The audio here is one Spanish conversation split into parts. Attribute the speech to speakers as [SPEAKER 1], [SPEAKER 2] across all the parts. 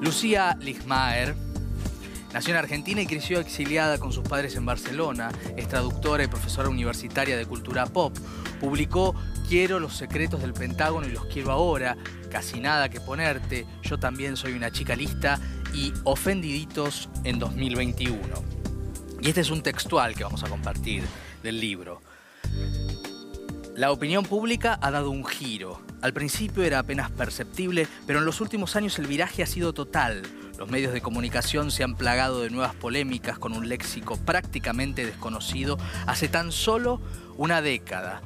[SPEAKER 1] Lucía Ligmaer nació en Argentina y creció exiliada con sus padres en Barcelona. Es traductora y profesora universitaria de cultura pop. Publicó Quiero los secretos del Pentágono y los quiero ahora, Casi nada que ponerte, Yo también soy una chica lista y Ofendiditos en 2021. Y este es un textual que vamos a compartir del libro. La opinión pública ha dado un giro. Al principio era apenas perceptible, pero en los últimos años el viraje ha sido total. Los medios de comunicación se han plagado de nuevas polémicas con un léxico prácticamente desconocido hace tan solo una década.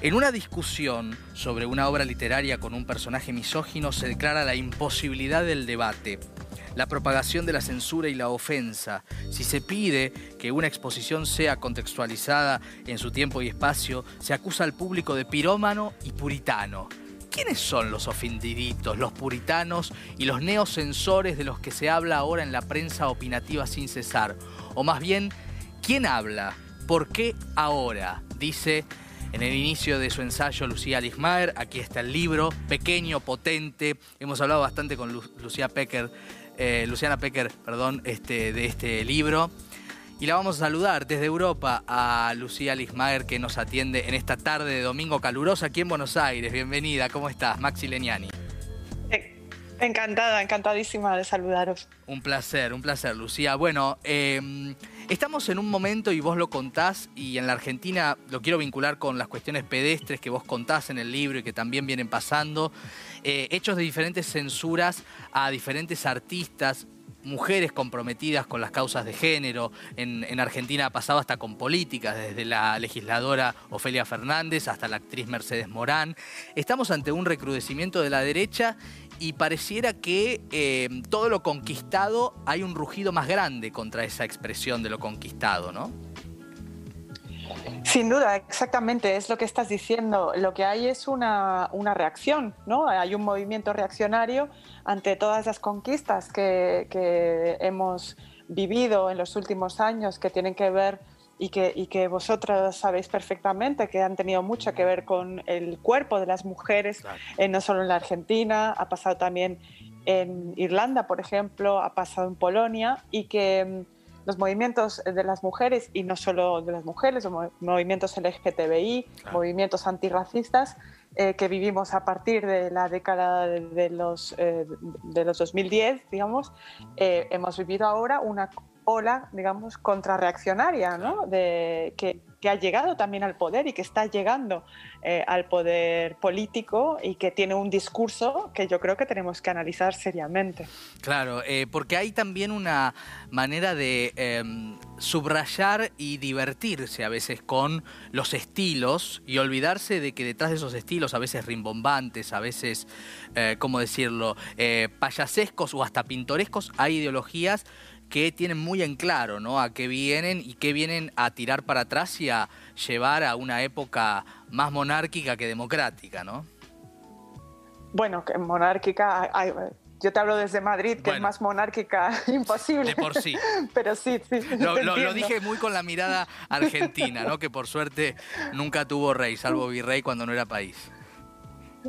[SPEAKER 1] En una discusión sobre una obra literaria con un personaje misógino se declara la imposibilidad del debate la propagación de la censura y la ofensa. Si se pide que una exposición sea contextualizada en su tiempo y espacio, se acusa al público de pirómano y puritano. ¿Quiénes son los ofendiditos, los puritanos y los neocensores de los que se habla ahora en la prensa opinativa sin cesar? O más bien, ¿quién habla? ¿Por qué ahora? Dice en el inicio de su ensayo Lucía Lismaer, aquí está el libro, pequeño, potente. Hemos hablado bastante con Lucía Pecker eh, Luciana Pecker, perdón, este, de este libro. Y la vamos a saludar desde Europa a Lucía Lismaer que nos atiende en esta tarde de domingo calurosa aquí en Buenos Aires. Bienvenida, ¿cómo estás? Maxi Leniani.
[SPEAKER 2] Encantada, encantadísima de saludaros.
[SPEAKER 1] Un placer, un placer, Lucía. Bueno, em, estamos en un momento y vos lo contás, y en la Argentina lo quiero vincular con las cuestiones pedestres que vos contás en el libro y que también vienen pasando, eh, hechos de diferentes censuras a diferentes artistas, mujeres comprometidas con las causas de género. En, en, Argentina ha pasado hasta con políticas, desde la legisladora Ofelia Fernández hasta la actriz Mercedes Morán. Estamos ante un recrudecimiento de la derecha y pareciera que eh, todo lo conquistado hay un rugido más grande contra esa expresión de lo conquistado, ¿no?
[SPEAKER 2] Sin duda, exactamente, es lo que estás diciendo. Lo que hay es una, reacción, ¿no? Hay un movimiento reaccionario ante todas las conquistas que, que hemos vivido en los últimos años que tienen que ver y que, y que vosotras sabéis perfectamente que han tenido mucho que ver con el cuerpo de las mujeres, eh, no solo en la Argentina, ha pasado también en Irlanda, por ejemplo, ha pasado en Polonia y que los movimientos de las mujeres, y no solo de las mujeres, movimientos LGTBI, movimientos antirracistas, eh, que vivimos a partir de la década de, los, eh, de los 2010, digamos, hemos vivido ahora una ola, digamos, contrarreaccionaria, ¿no? De, que, que, ha llegado también al poder y que está llegando eh, al poder político y que tiene un discurso que yo creo que tenemos que analizar seriamente.
[SPEAKER 1] Claro, eh, porque hay también una manera de em, subrayar y divertirse a veces con los estilos y olvidarse de que detrás de esos estilos, a veces rimbombantes, a veces, eh, ¿cómo decirlo?, payasescos o hasta pintorescos, hay ideologías que tienen muy en claro ¿no? a qué vienen y qué vienen a tirar para atrás y a llevar a una época más monárquica que democrática, ¿no?
[SPEAKER 2] Bueno, que monárquica, yo te hablo desde Madrid, que es más monárquica imposible.
[SPEAKER 1] De por sí.
[SPEAKER 2] Pero sí, sí.
[SPEAKER 1] Lo, lo, dije muy con la mirada argentina, ¿no? Que por suerte nunca tuvo rey, salvo virrey cuando no era país.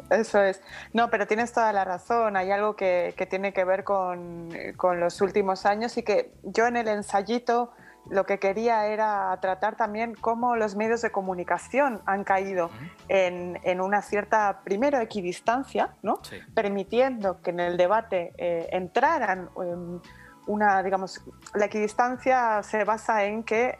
[SPEAKER 2] Eso es. No, pero tienes toda la razón. Hay algo que, tiene que ver con, los últimos años y que yo en el ensayito lo que quería era tratar también cómo los medios de comunicación han caído en, una cierta, primero, equidistancia, ¿no? permitiendo que en el debate eh, entraran em, una, digamos, la equidistancia se basa en que,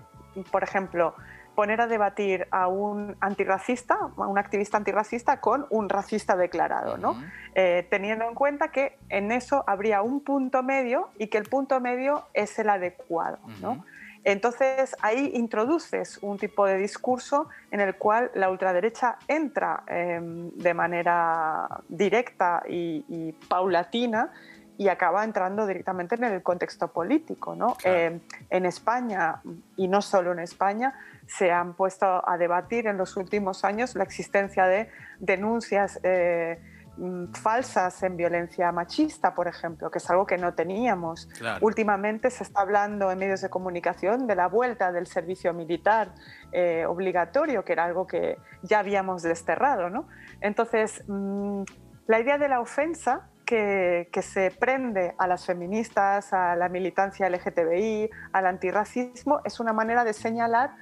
[SPEAKER 2] por ejemplo, poner a debatir a un antirracista, a un activista antirracista con un racista declarado, ¿no? Eh, teniendo en cuenta que en eso habría un punto medio y que el punto medio es el adecuado, ¿no? Entonces ahí introduces un tipo de discurso en el cual la ultraderecha entra em, de manera directa y, paulatina y acaba entrando directamente en el contexto político. ¿no? Em, en España, y no solo en España, se han puesto a debatir en los últimos años la existencia de denuncias eh, mm, falsas en violencia machista, por ejemplo, que es algo que no teníamos. Últimamente se está hablando en medios de comunicación de la vuelta del servicio militar eh, obligatorio, que era algo que ya habíamos desterrado. ¿no? Entonces, mm, la idea de la ofensa que, se prende a las feministas, a la militancia LGTBI, al antirracismo, es una manera de señalar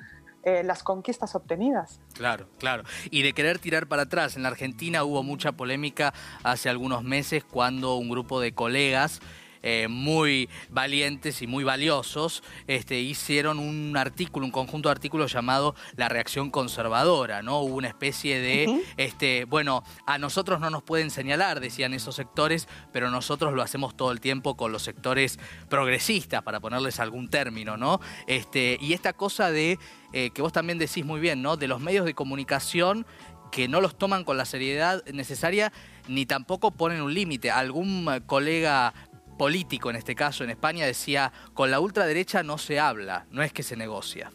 [SPEAKER 2] eh, las conquistas obtenidas.
[SPEAKER 1] Claro, claro. Y de querer tirar para atrás. En la Argentina hubo mucha polémica hace algunos meses cuando un grupo de colegas eh, muy valientes y muy valiosos, este, hicieron un artículo, un conjunto de artículos llamado La reacción conservadora, ¿no? Hubo una especie de, este, bueno, a nosotros no nos pueden señalar, decían esos sectores, pero nosotros lo hacemos todo el tiempo con los sectores progresistas, para ponerles algún término, ¿no? Este, y esta cosa de, eh, que vos también decís muy bien, ¿no? De los medios de comunicación que no los toman con la seriedad necesaria ni tampoco ponen un límite. Algún colega político en este caso en España decía, con la ultraderecha no se habla, no es que se negocia.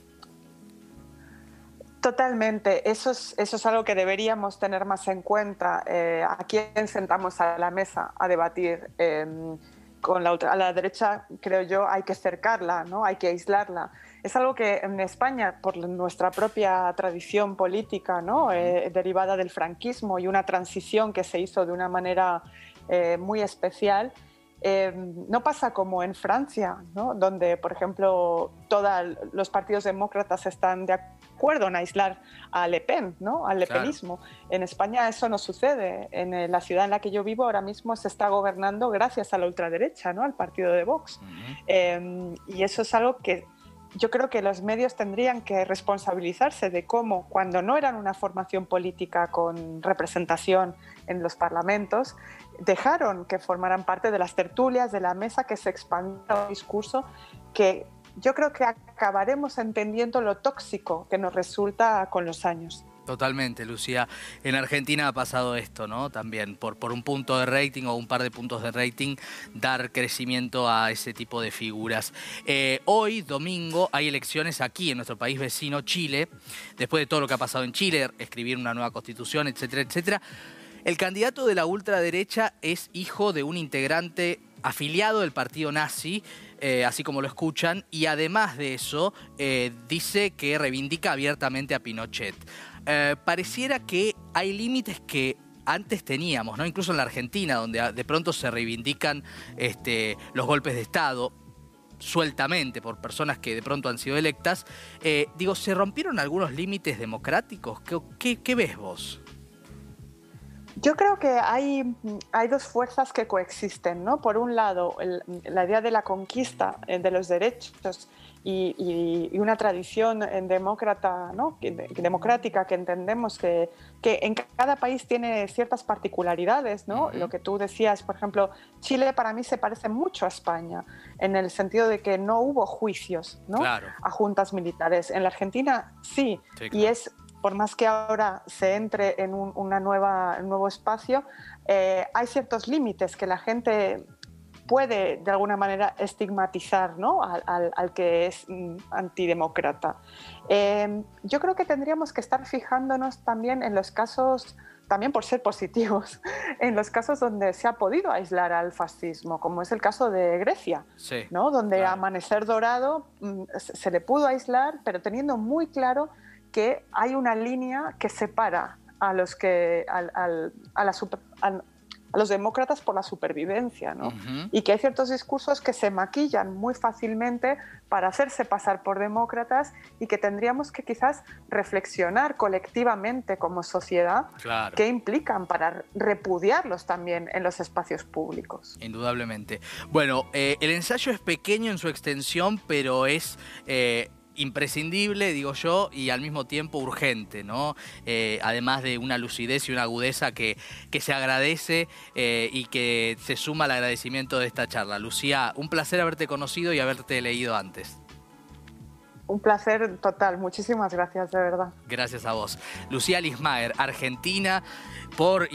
[SPEAKER 2] Totalmente, eso es, eso es algo que deberíamos tener más en cuenta. Eh, ¿A quién sentamos a la mesa a debatir? Em, con la, a la derecha, creo yo, hay que cercarla, ¿no? hay que aislarla. Es algo que en España, por nuestra propia tradición política, ¿no? Eh, derivada del franquismo y una transición que se hizo de una manera eh, muy especial, eh, no pasa como en Francia, donde, por ejemplo, todos los partidos demócratas están de acuerdo en aislar a Le Pen, ¿no? al lepenismo. En España eso no sucede. En eh, la ciudad en la que yo vivo ahora mismo se está gobernando gracias a la ultraderecha, ¿no? al partido de Vox. Eh, y eso es algo que yo creo que los medios tendrían que responsabilizarse de cómo, cuando no eran una formación política con representación en los parlamentos, dejaron que formaran parte de las tertulias, de la mesa, que se expandiera un discurso que yo creo que acabaremos entendiendo lo tóxico que nos resulta con los años.
[SPEAKER 1] Totalmente, Lucía. En Argentina ha pasado esto, ¿no? También, por, por un punto de rating o un par de puntos de rating, dar crecimiento a ese tipo de figuras. Eh, hoy, domingo, hay elecciones aquí en nuestro país vecino, Chile. Después de todo lo que ha pasado en Chile, escribir una nueva constitución, etcétera, etcétera. El candidato de la ultraderecha es hijo de un integrante afiliado del partido nazi, eh, así como lo escuchan, y además de eso, eh, dice que reivindica abiertamente a Pinochet. Eh, pareciera que hay límites que antes teníamos, ¿no? Incluso en la Argentina, donde de pronto se reivindican este, los golpes de Estado sueltamente por personas que de pronto han sido electas. Digo, ¿se rompieron algunos límites democráticos? ¿Qué, ves vos?
[SPEAKER 2] Yo creo que hay, hay, dos fuerzas que coexisten, ¿no? Por un lado, la idea de la conquista eh, de los derechos y, una tradición demócrata, ¿no? democrática que entendemos que, que, en cada país tiene ciertas particularidades. ¿no? Lo que tú decías, por ejemplo, Chile para mí se parece mucho a España, en el sentido de que no hubo juicios ¿no? a juntas militares. En la Argentina sí, y es por más que ahora se entre en un una nueva, nuevo espacio, eh, hay ciertos límites que la gente puede de alguna manera estigmatizar ¿no? al, que es mm, antidemócrata. Em, yo creo que tendríamos que estar fijándonos también en los casos, también por ser positivos, en los casos donde se ha podido aislar al fascismo, como es el caso de Grecia, ¿no? donde Amanecer Dorado mm, se le pudo aislar, pero teniendo muy claro que hay una línea que separa a los que a la super, a los demócratas por la supervivencia, ¿no? Y que hay ciertos discursos que se maquillan muy fácilmente para hacerse pasar por demócratas y que tendríamos que quizás reflexionar colectivamente como sociedad qué implican para repudiarlos también en los espacios públicos.
[SPEAKER 1] Indudablemente. Bueno, eh, el ensayo es pequeño en su extensión, pero es... Eh, imprescindible, digo yo, y al mismo tiempo urgente, ¿no? Eh, además de una lucidez y una agudeza que, que se agradece eh, y que se suma al agradecimiento de esta charla. Lucía, un placer haberte conocido y haberte leído antes.
[SPEAKER 2] Un placer total, muchísimas gracias, de verdad.
[SPEAKER 1] Gracias a vos. Lucía Lismaer, argentina, por...